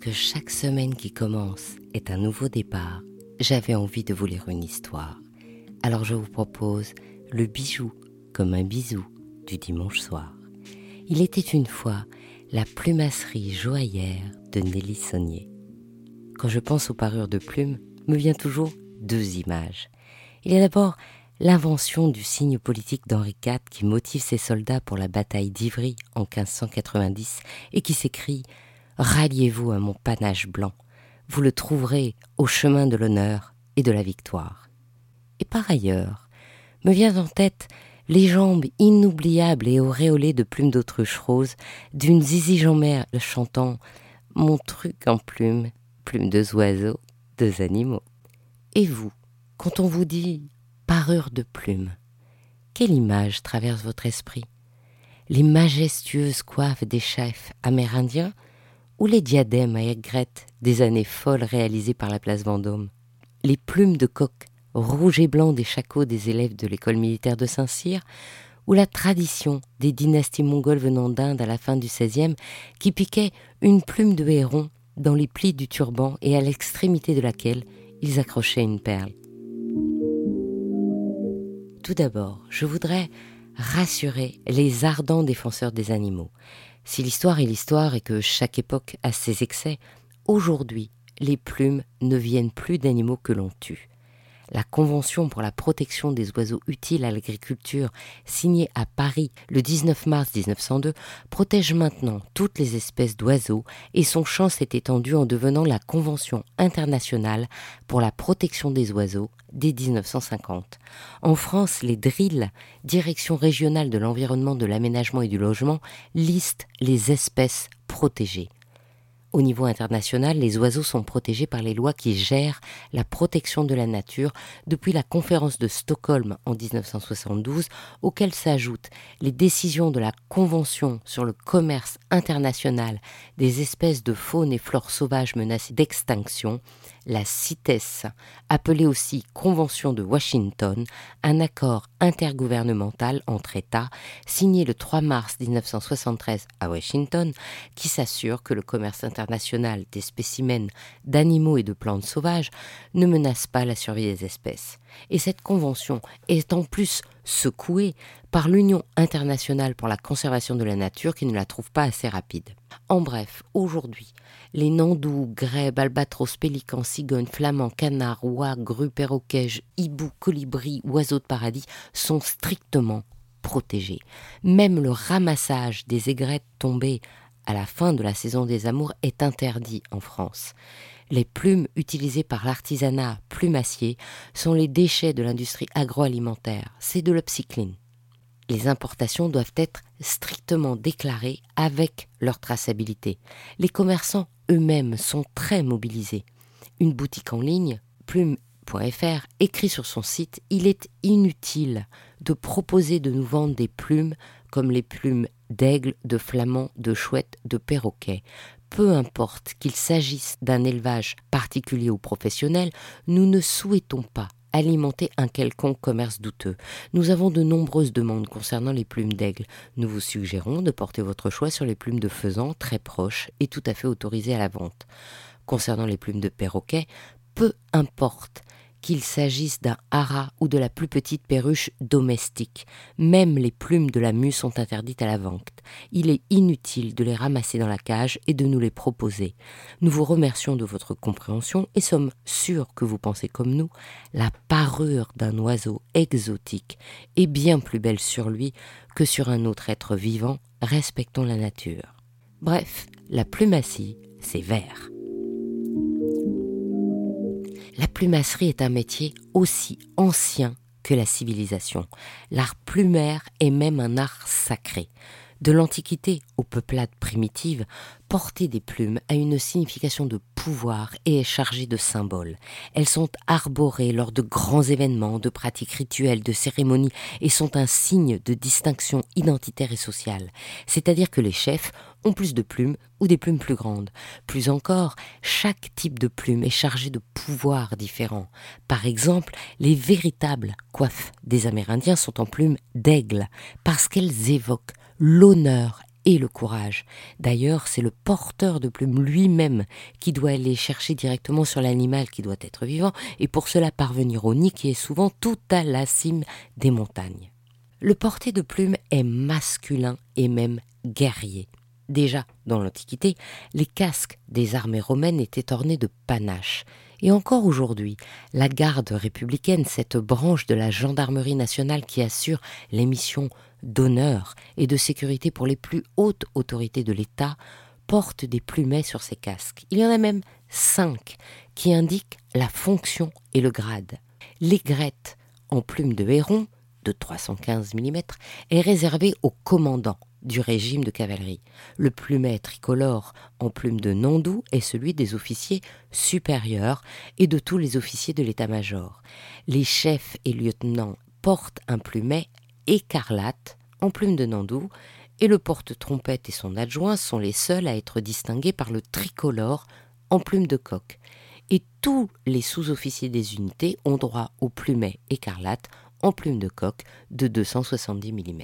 Que chaque semaine qui commence est un nouveau départ, j'avais envie de vous lire une histoire. Alors je vous propose le bijou comme un bisou du dimanche soir. Il était une fois la plumasserie joaillère de Nelly Saunier. Quand je pense aux parures de plumes, me vient toujours deux images. Il y a d'abord l'invention du signe politique d'Henri IV qui motive ses soldats pour la bataille d'Ivry en 1590 et qui s'écrit Ralliez-vous à mon panache blanc, vous le trouverez au chemin de l'honneur et de la victoire. Et par ailleurs, me vient en tête les jambes inoubliables et auréolées de plumes d'autruche rose d'une zizi Jean-Mère chantant Mon truc en plumes, plumes de oiseaux, deux animaux. Et vous, quand on vous dit parure de plumes, quelle image traverse votre esprit? Les majestueuses coiffes des chefs amérindiens ou les diadèmes à aigrette des années folles réalisées par la place Vendôme? Les plumes de coq rouge et blanc des chacots des élèves de l'école militaire de Saint-Cyr? Ou la tradition des dynasties mongoles venant d'Inde à la fin du XVIe qui piquaient une plume de héron dans les plis du turban et à l'extrémité de laquelle ils accrochaient une perle? Tout d'abord, je voudrais rassurer les ardents défenseurs des animaux. Si l'histoire est l'histoire et que chaque époque a ses excès, aujourd'hui, les plumes ne viennent plus d'animaux que l'on tue. La Convention pour la protection des oiseaux utiles à l'agriculture, signée à Paris le 19 mars 1902, protège maintenant toutes les espèces d'oiseaux et son champ s'est étendu en devenant la Convention internationale pour la protection des oiseaux dès 1950. En France, les DRIL, Direction régionale de l'environnement, de l'aménagement et du logement, listent les espèces protégées. Au niveau international, les oiseaux sont protégés par les lois qui gèrent la protection de la nature. Depuis la conférence de Stockholm en 1972, auxquelles s'ajoutent les décisions de la Convention sur le commerce international des espèces de faune et flore sauvages menacées d'extinction, la CITES, appelée aussi Convention de Washington, un accord intergouvernemental entre États signé le 3 mars 1973 à Washington qui s'assure que le commerce international des spécimens d'animaux et de plantes sauvages ne menace pas la survie des espèces. Et cette convention est en plus secouée par l'Union internationale pour la conservation de la nature qui ne la trouve pas assez rapide. En bref, aujourd'hui, les nandous, grèbes, albatros, pélicans, cigognes, flamands, canards, oies, grues, perroquets, hiboux, colibris, oiseaux de paradis sont strictement protégés. Même le ramassage des aigrettes tombées à la fin de la saison des amours est interdit en France. Les plumes utilisées par l'artisanat plumassier sont les déchets de l'industrie agroalimentaire. C'est de l'upcycling. Les importations doivent être strictement déclarées avec leur traçabilité. Les commerçants eux-mêmes sont très mobilisés. Une boutique en ligne, plume.fr, écrit sur son site Il est inutile de proposer de nous vendre des plumes comme les plumes d'aigle, de flamand, de chouette, de perroquet. Peu importe qu'il s'agisse d'un élevage particulier ou professionnel, nous ne souhaitons pas alimenter un quelconque commerce douteux. Nous avons de nombreuses demandes concernant les plumes d'aigle. Nous vous suggérons de porter votre choix sur les plumes de faisan très proches et tout à fait autorisées à la vente. Concernant les plumes de perroquet, peu importe qu'il s'agisse d'un haras ou de la plus petite perruche domestique. Même les plumes de la mue sont interdites à la vente. Il est inutile de les ramasser dans la cage et de nous les proposer. Nous vous remercions de votre compréhension et sommes sûrs que vous pensez comme nous, la parure d'un oiseau exotique est bien plus belle sur lui que sur un autre être vivant, respectons la nature. Bref, la plumacie, c'est vert. La plumasserie est un métier aussi ancien que la civilisation. L'art plumaire est même un art sacré. De l'Antiquité aux peuplades primitives, porter des plumes a une signification de pouvoir et est chargée de symboles. Elles sont arborées lors de grands événements, de pratiques rituelles, de cérémonies et sont un signe de distinction identitaire et sociale. C'est-à-dire que les chefs plus de plumes ou des plumes plus grandes. Plus encore, chaque type de plume est chargé de pouvoirs différents. Par exemple, les véritables coiffes des Amérindiens sont en plumes d'aigle parce qu'elles évoquent l'honneur et le courage. D'ailleurs, c'est le porteur de plumes lui-même qui doit aller chercher directement sur l'animal qui doit être vivant, et pour cela parvenir au nid qui est souvent tout à la cime des montagnes. Le porté de plumes est masculin et même guerrier. Déjà, dans l'Antiquité, les casques des armées romaines étaient ornés de panaches. Et encore aujourd'hui, la garde républicaine, cette branche de la gendarmerie nationale qui assure les missions d'honneur et de sécurité pour les plus hautes autorités de l'État, porte des plumets sur ses casques. Il y en a même cinq qui indiquent la fonction et le grade. L'aigrette en plume de héron, de 315 mm, est réservée au commandant du régime de cavalerie. Le plumet tricolore en plume de Nandou est celui des officiers supérieurs et de tous les officiers de l'état-major. Les chefs et lieutenants portent un plumet écarlate en plume de Nandou et le porte-trompette et son adjoint sont les seuls à être distingués par le tricolore en plume de coq. Et tous les sous-officiers des unités ont droit au plumet écarlate en plume de coq de 270 mm.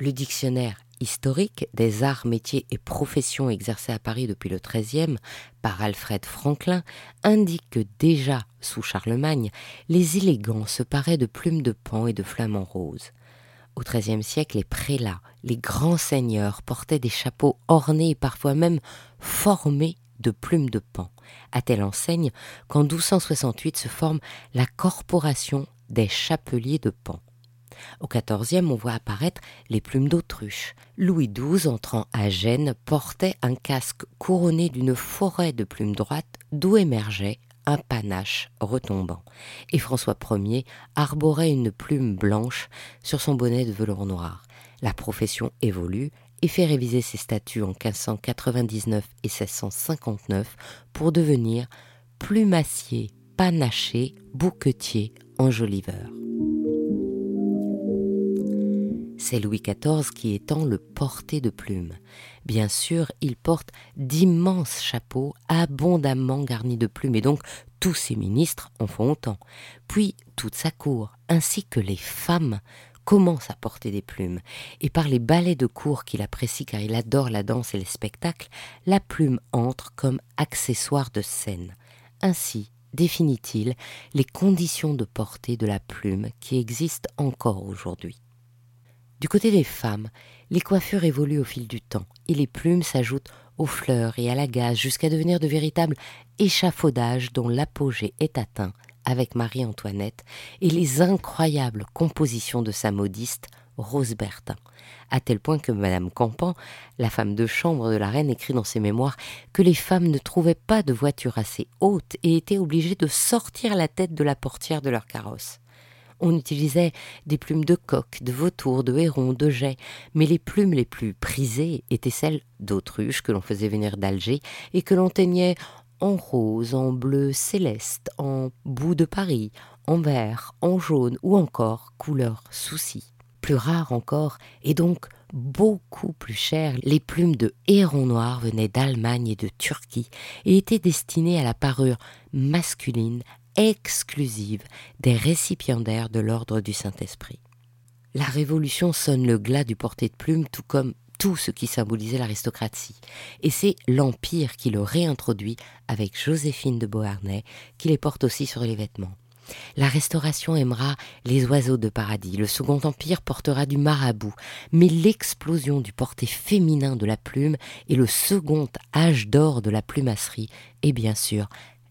Le dictionnaire historique des arts, métiers et professions exercés à Paris depuis le XIIIe par Alfred Franklin indique que déjà sous Charlemagne, les élégants se paraient de plumes de pan et de flamants roses. Au XIIIe siècle, les prélats, les grands seigneurs portaient des chapeaux ornés et parfois même formés de plumes de pan, à telle enseigne qu'en 1268 se forme la Corporation des chapeliers de pan. Au XIVe, on voit apparaître les plumes d'autruche. Louis XII, entrant à Gênes, portait un casque couronné d'une forêt de plumes droites d'où émergeait un panache retombant. Et François Ier arborait une plume blanche sur son bonnet de velours noir. La profession évolue et fait réviser ses statuts en 1599 et 1659 pour devenir plumassier, panaché, bouquetier, enjoliveur. C'est Louis XIV qui étend le porté de plumes. Bien sûr, il porte d'immenses chapeaux abondamment garnis de plumes, et donc tous ses ministres en font autant. Puis toute sa cour, ainsi que les femmes, commencent à porter des plumes, et par les ballets de cour qu'il apprécie car il adore la danse et les spectacles, la plume entre comme accessoire de scène. Ainsi définit-il les conditions de portée de la plume qui existent encore aujourd'hui. Du côté des femmes, les coiffures évoluent au fil du temps et les plumes s'ajoutent aux fleurs et à la gaze jusqu'à devenir de véritables échafaudages dont l'apogée est atteint avec Marie-Antoinette et les incroyables compositions de sa modiste Rose Bertin, à tel point que Madame Campan, la femme de chambre de la reine, écrit dans ses mémoires que les femmes ne trouvaient pas de voiture assez haute et étaient obligées de sortir la tête de la portière de leur carrosse on utilisait des plumes de coq, de vautour, de héron, de jet, mais les plumes les plus prisées étaient celles d'autruche que l'on faisait venir d'Alger et que l'on teignait en rose, en bleu céleste, en bout de Paris, en vert, en jaune ou encore couleur souci. Plus rare encore, et donc beaucoup plus cher, les plumes de héron noir venaient d'Allemagne et de Turquie et étaient destinées à la parure masculine exclusive des récipiendaires de l'ordre du Saint-Esprit. La Révolution sonne le glas du porté de plume tout comme tout ce qui symbolisait l'aristocratie, et c'est l'Empire qui le réintroduit avec Joséphine de Beauharnais, qui les porte aussi sur les vêtements. La Restauration aimera les oiseaux de paradis, le Second Empire portera du marabout, mais l'explosion du porté féminin de la plume et le second âge d'or de la plumasserie est bien sûr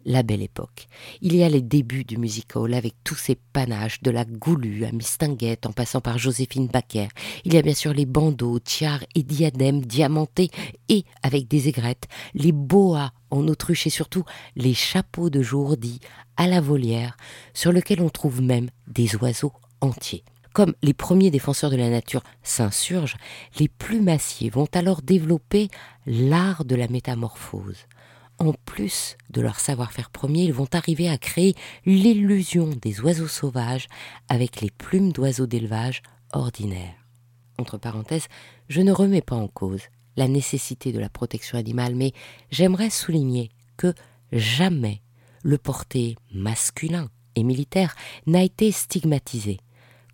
la belle époque. Il y a les débuts du music hall avec tous ses panaches, de la goulue à Mistinguette en passant par Joséphine Baker. Il y a bien sûr les bandeaux, tiares et diadèmes diamantés et avec des aigrettes, les boas en autruche et surtout les chapeaux de jour dits à la volière sur lesquels on trouve même des oiseaux entiers. Comme les premiers défenseurs de la nature s'insurgent, les plumassiers vont alors développer l'art de la métamorphose en plus de leur savoir-faire premier, ils vont arriver à créer l'illusion des oiseaux sauvages avec les plumes d'oiseaux d'élevage ordinaires. Entre parenthèses, je ne remets pas en cause la nécessité de la protection animale, mais j'aimerais souligner que jamais le porté masculin et militaire n'a été stigmatisé,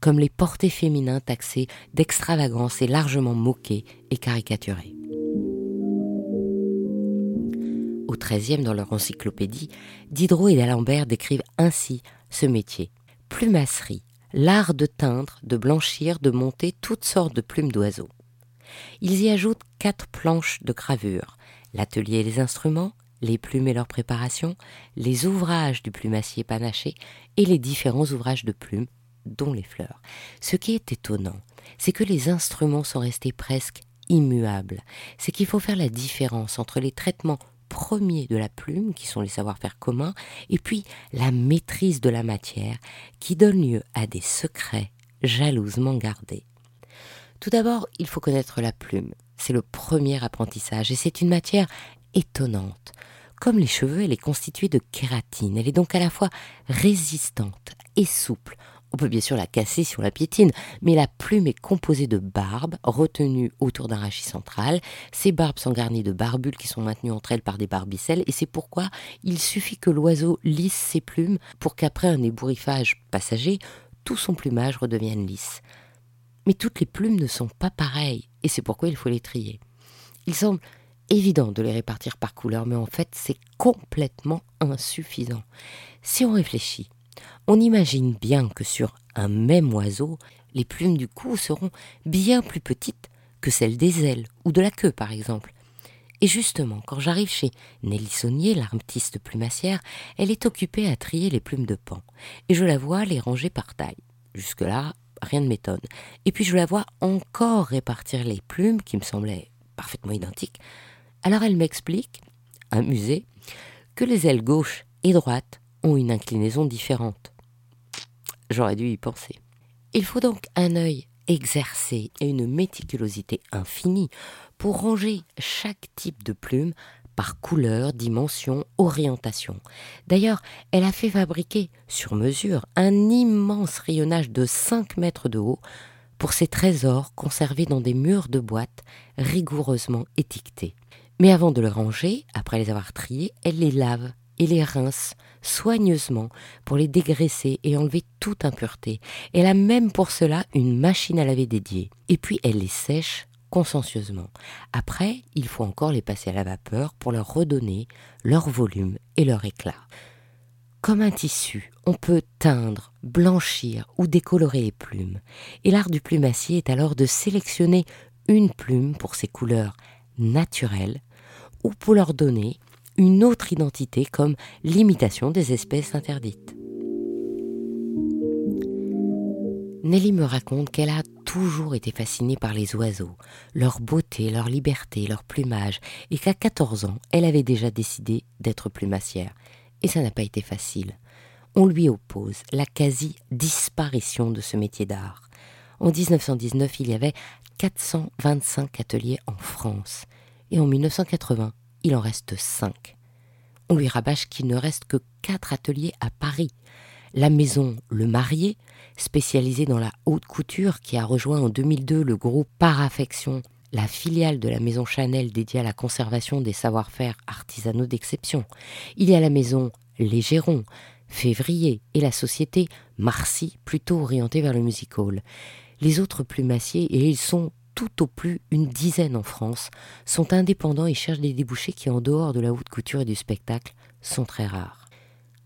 comme les portés féminins taxés d'extravagance et largement moqués et caricaturés. Au XIIIe, dans leur encyclopédie, Diderot et d'Alembert décrivent ainsi ce métier. Plumasserie, l'art de teindre, de blanchir, de monter toutes sortes de plumes d'oiseaux. Ils y ajoutent quatre planches de gravure, l'atelier et les instruments, les plumes et leur préparation, les ouvrages du plumassier panaché et les différents ouvrages de plumes, dont les fleurs. Ce qui est étonnant, c'est que les instruments sont restés presque immuables. C'est qu'il faut faire la différence entre les traitements premiers de la plume, qui sont les savoir-faire communs, et puis la maîtrise de la matière, qui donne lieu à des secrets jalousement gardés. Tout d'abord, il faut connaître la plume. C'est le premier apprentissage, et c'est une matière étonnante. Comme les cheveux, elle est constituée de kératine. Elle est donc à la fois résistante et souple. On peut bien sûr la casser si on la piétine, mais la plume est composée de barbes retenues autour d'un rachis central. Ces barbes sont garnies de barbules qui sont maintenues entre elles par des barbicelles, et c'est pourquoi il suffit que l'oiseau lisse ses plumes pour qu'après un ébouriffage passager, tout son plumage redevienne lisse. Mais toutes les plumes ne sont pas pareilles, et c'est pourquoi il faut les trier. Il semble évident de les répartir par couleur, mais en fait c'est complètement insuffisant. Si on réfléchit, on imagine bien que sur un même oiseau, les plumes du cou seront bien plus petites que celles des ailes ou de la queue par exemple. Et justement, quand j'arrive chez Nelly Saunier, l'artiste plumassière, elle est occupée à trier les plumes de pan, et je la vois les ranger par taille. Jusque-là, rien ne m'étonne. Et puis je la vois encore répartir les plumes, qui me semblaient parfaitement identiques, alors elle m'explique, amusée, que les ailes gauche et droite ont une inclinaison différente. J'aurais dû y penser. Il faut donc un œil exercé et une méticulosité infinie pour ranger chaque type de plume par couleur, dimension, orientation. D'ailleurs, elle a fait fabriquer sur mesure un immense rayonnage de 5 mètres de haut pour ses trésors conservés dans des murs de boîte rigoureusement étiquetés. Mais avant de les ranger, après les avoir triés, elle les lave et les rince soigneusement pour les dégraisser et enlever toute impureté. Elle a même pour cela une machine à laver dédiée. Et puis elle les sèche consciencieusement. Après, il faut encore les passer à la vapeur pour leur redonner leur volume et leur éclat. Comme un tissu, on peut teindre, blanchir ou décolorer les plumes. Et l'art du plumassier est alors de sélectionner une plume pour ses couleurs naturelles ou pour leur donner une autre identité comme l'imitation des espèces interdites. Nelly me raconte qu'elle a toujours été fascinée par les oiseaux, leur beauté, leur liberté, leur plumage, et qu'à 14 ans, elle avait déjà décidé d'être plumassière. Et ça n'a pas été facile. On lui oppose la quasi-disparition de ce métier d'art. En 1919, il y avait 425 ateliers en France, et en 1980, il en reste cinq. On lui rabâche qu'il ne reste que quatre ateliers à Paris. La maison Le Marié, spécialisée dans la haute couture, qui a rejoint en 2002 le groupe Paraffection, la filiale de la maison Chanel dédiée à la conservation des savoir-faire artisanaux d'exception. Il y a la maison Les Gérons, Février, et la société Marcy, plutôt orientée vers le music hall. Les autres plumassiers, et ils sont tout au plus une dizaine en France, sont indépendants et cherchent des débouchés qui, en dehors de la haute couture et du spectacle, sont très rares.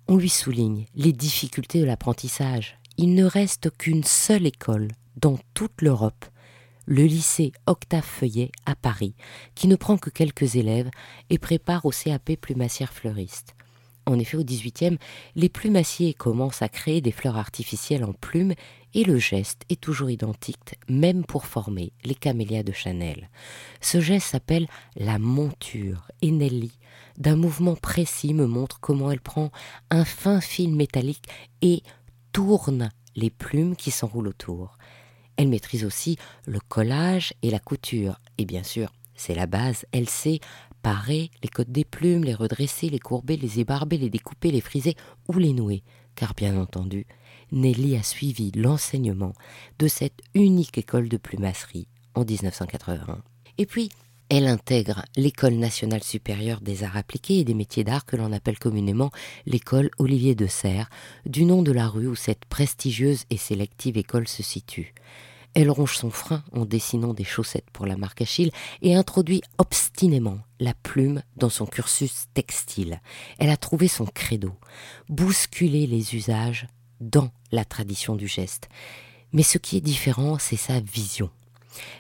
On lui souligne les difficultés de l'apprentissage. Il ne reste qu'une seule école dans toute l'Europe, le lycée Octave Feuillet à Paris, qui ne prend que quelques élèves et prépare au CAP plumassière fleuriste. En effet, au XVIIIe, les plumassiers commencent à créer des fleurs artificielles en plumes et le geste est toujours identique, même pour former les camélias de Chanel. Ce geste s'appelle la monture et Nelly, d'un mouvement précis, me montre comment elle prend un fin fil métallique et tourne les plumes qui s'enroulent autour. Elle maîtrise aussi le collage et la couture, et bien sûr, c'est la base, elle sait parer les côtes des plumes, les redresser, les courber, les ébarber, les découper, les friser ou les nouer, car bien entendu, Nelly a suivi l'enseignement de cette unique école de plumasserie en 1981. Et puis, Elle intègre l'École nationale supérieure des arts appliqués et des métiers d'art que l'on appelle communément l'école Olivier de Serres, du nom de la rue où cette prestigieuse et sélective école se situe. Elle ronge son frein en dessinant des chaussettes pour la marque Achille et introduit obstinément la plume dans son cursus textile. Elle a trouvé son credo, bousculer les usages dans la tradition du geste. Mais ce qui est différent, c'est sa vision.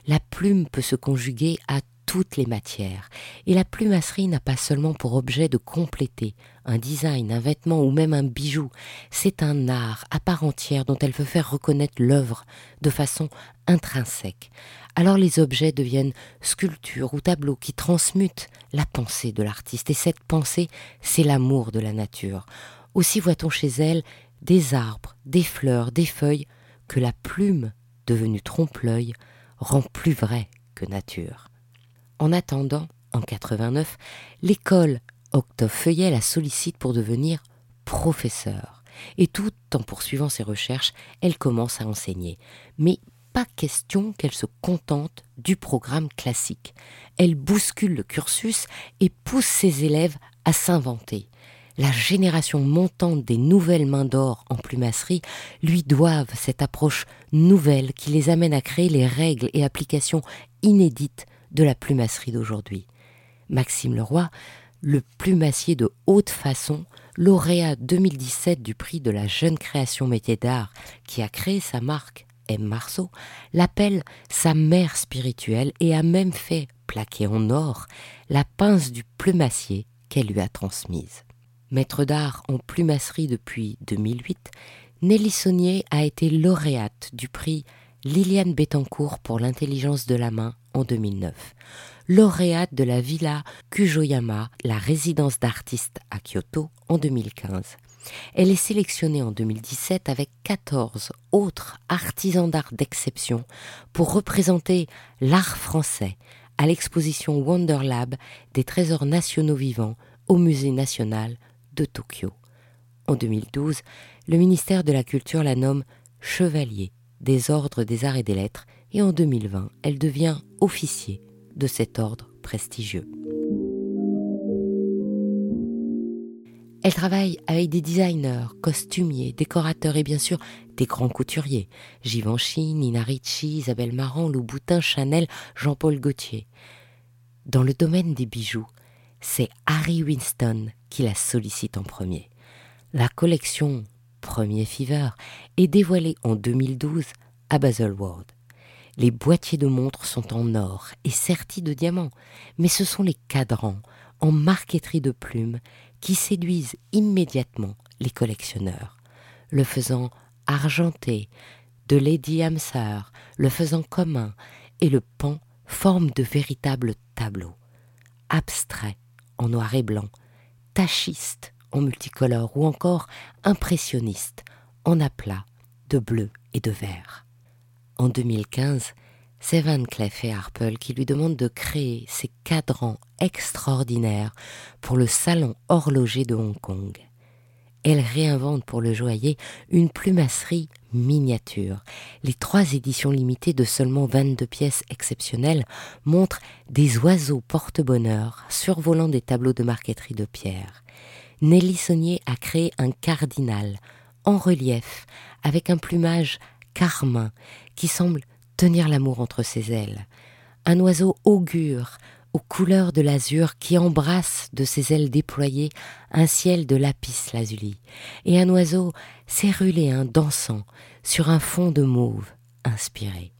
La plume peut se conjuguer à toutes les matières, et la plumasserie n'a pas seulement pour objet de compléter un design, un vêtement ou même un bijou, c'est un art à part entière dont elle veut faire reconnaître l'œuvre de façon intrinsèque. Alors les objets deviennent sculptures ou tableaux qui transmutent la pensée de l'artiste, et cette pensée, c'est l'amour de la nature. Aussi voit-on chez elle des arbres, des fleurs, des feuilles, que la plume, devenue trompe-l'œil, rend plus vrai que nature. En attendant, en 89, l'école Octave Feuillet la sollicite pour devenir professeur. Et tout en poursuivant ses recherches, elle commence à enseigner. Mais pas question qu'elle se contente du programme classique. Elle bouscule le cursus et pousse ses élèves à s'inventer. La génération montante des nouvelles mains d'or en plumasserie lui doivent cette approche nouvelle qui les amène à créer les règles et applications inédites de la plumasserie d'aujourd'hui. Maxime Leroy, le plumassier de haute façon, lauréat 2017 du prix de la jeune création métier d'art qui a créé sa marque M. Marceau, l'appelle sa mère spirituelle et a même fait plaquer en or la pince du plumassier qu'elle lui a transmise. Maître d'art en plumasserie depuis 2008, Nelly Saunier a été lauréate du prix Liliane Bettencourt pour l'intelligence de la main en 2009, lauréate de la Villa Kujoyama, la résidence d'artistes à Kyoto en 2015. Elle est sélectionnée en 2017 avec 14 autres artisans d'art d'exception pour représenter l'art français à l'exposition Wonderlab des trésors nationaux vivants au Musée national de Tokyo. En 2012, le ministère de la Culture la nomme chevalier des ordres des arts et des lettres et en 2020, elle devient officier de cet ordre prestigieux. Elle travaille avec des designers, costumiers, décorateurs et bien sûr des grands couturiers. Givenchy, Nina Ricci, Isabelle Marant, Lou Boutin, Chanel, Jean-Paul Gaultier. Dans le domaine des bijoux, c'est Harry Winston qui la sollicite en premier. La collection Premier Fever est dévoilée en 2012 à Baselworld. Les boîtiers de montres sont en or et sertis de diamants, mais ce sont les cadrans en marqueterie de plumes qui séduisent immédiatement les collectionneurs. Le faisant argenté de Lady Hamser, le faisant commun et le pan forment de véritables tableaux, abstraits en noir et blanc, tachistes en multicolore ou encore impressionnistes en aplat de bleu et de vert. En 2015, c'est Van Cleef et Harpel qui lui demandent de créer ces cadrans extraordinaires pour le salon horloger de Hong Kong. Elle réinvente pour le joaillier une plumasserie miniature. Les trois éditions limitées de seulement 22 pièces exceptionnelles montrent des oiseaux porte-bonheur survolant des tableaux de marqueterie de pierre. Nelly Saunier a créé un cardinal en relief avec un plumage carmin qui semble tenir l'amour entre ses ailes, un oiseau augure aux couleurs de l'azur qui embrasse de ses ailes déployées un ciel de lapis lazuli, et un oiseau céruléen dansant sur un fond de mauve inspiré.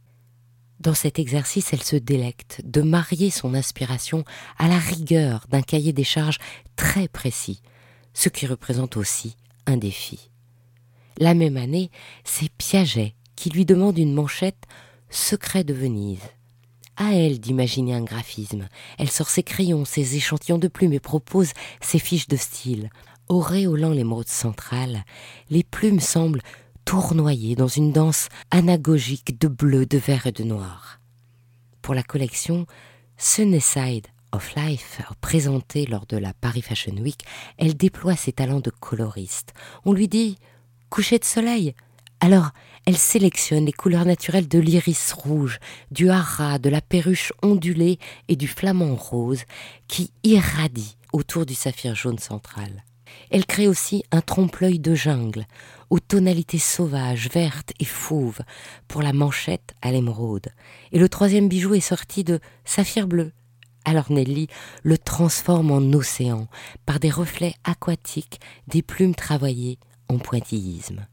Dans cet exercice, elle se délecte de marier son inspiration à la rigueur d'un cahier des charges très précis, ce qui représente aussi un défi. La même année, c'est Piaget qui lui demande une manchette Secret de Venise. À elle d'imaginer un graphisme. Elle sort ses crayons, ses échantillons de plumes et propose ses fiches de style. Auréolant l'émeraude centrale, les plumes semblent tournoyer dans une danse anagogique de bleu, de vert et de noir. Pour la collection Sunnyside of Life, présentée lors de la Paris Fashion Week, elle déploie ses talents de coloriste. On lui dit Coucher de soleil, Alors, elle sélectionne les couleurs naturelles de l'iris rouge, du haras, de la perruche ondulée et du flamant rose qui irradient autour du saphir jaune central. Elle crée aussi un trompe-l'œil de jungle, aux tonalités sauvages, vertes et fauves, pour la manchette à l'émeraude. Et le troisième bijou est sorti de saphir bleu. Alors Nelly le transforme en océan par des reflets aquatiques, des plumes travaillées en pointillisme.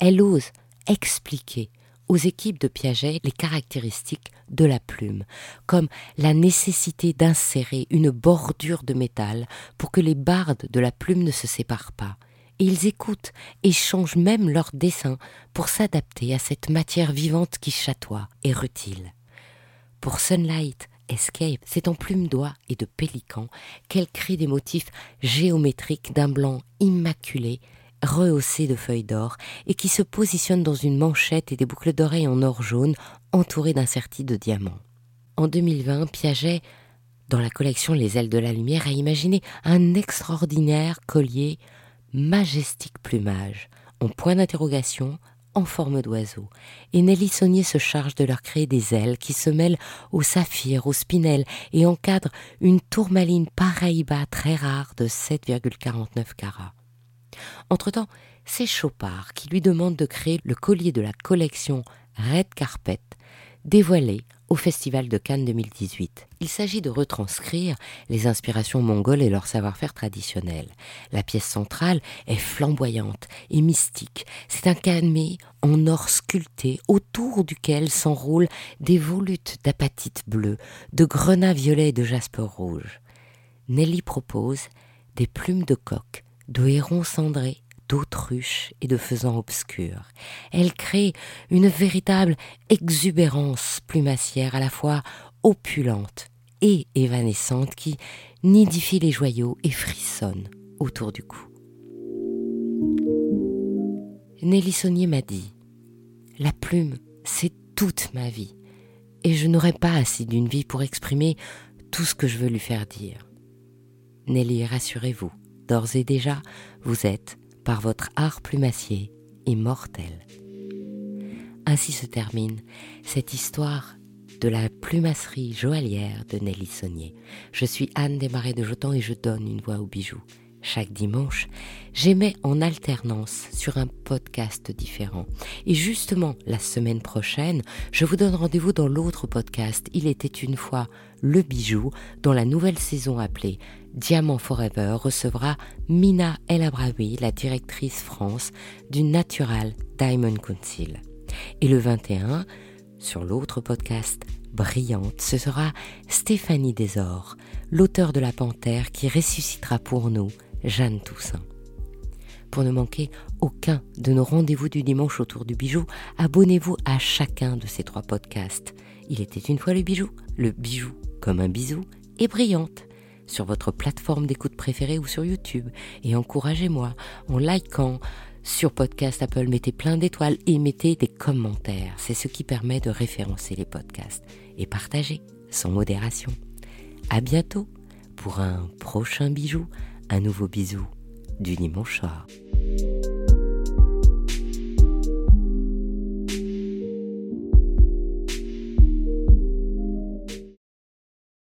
Elle ose expliquer aux équipes de Piaget les caractéristiques de la plume, comme la nécessité d'insérer une bordure de métal pour que les bardes de la plume ne se séparent pas. Et ils écoutent et changent même leur dessin pour s'adapter à cette matière vivante qui chatoie et rutile. Pour Sunlight Escape, c'est en plume d'oie et de pélican qu'elle crée des motifs géométriques d'un blanc immaculé rehaussé de feuilles d'or et qui se positionne dans une manchette et des boucles d'oreilles en or jaune entourées d'un de diamants. En 2020, Piaget, dans la collection Les ailes de la lumière, a imaginé un extraordinaire collier majestique plumage, en point d'interrogation, en forme d'oiseau. Et Nelly Saunier se charge de leur créer des ailes qui se mêlent au saphir, au spinel et encadrent une tourmaline Paraíba très rare de 7,49 carats. Entre-temps, c'est Chopard qui lui demande de créer le collier de la collection Red Carpet, dévoilé au Festival de Cannes 2018. Il s'agit de retranscrire les inspirations mongoles et leur savoir-faire traditionnel. La pièce centrale est flamboyante et mystique. C'est un camé en or sculpté autour duquel s'enroulent des volutes d'apatite bleue, de grenats violets et de jaspe rouge. Nelly propose des plumes de coq de hérons cendrés, d'autruches et de faisans obscurs. Elle crée une véritable exubérance plumassière à la fois opulente et évanescente qui nidifie les joyaux et frissonne autour du cou. Nelly Saunier m'a dit La plume, c'est toute ma vie, et je n'aurai pas assez d'une vie pour exprimer tout ce que je veux lui faire dire. Nelly, rassurez-vous, D'ores et déjà, vous êtes, par votre art plumassier, immortel. Ainsi se termine cette histoire de la plumasserie joaillière de Nelly Saunier. Je suis Anne Desmarais de Jotan et je donne une voix aux bijoux. Chaque dimanche, j'émets en alternance sur un podcast différent. Et justement, la semaine prochaine, je vous donne rendez-vous dans l'autre podcast Il était une fois le bijou, dont la nouvelle saison appelée Diamant Forever recevra Mina El Abraoui, la directrice France du Natural Diamond Council. Et le 21, sur l'autre podcast Brillante, ce sera Stéphanie Desor, l'auteur de La Panthère qui ressuscitera pour nous Jeanne Toussaint. Pour ne manquer aucun de nos rendez-vous du dimanche autour du bijou, abonnez-vous à chacun de ces trois podcasts. Il était une fois le bijou, le bijou comme un bisou, et brillante sur votre plateforme d'écoute préférée ou sur YouTube. Et encouragez-moi en likant sur podcast Apple, mettez plein d'étoiles et mettez des commentaires. C'est ce qui permet de référencer les podcasts. Et partagez sans modération. À bientôt pour un prochain bijou, un nouveau bisou du soir.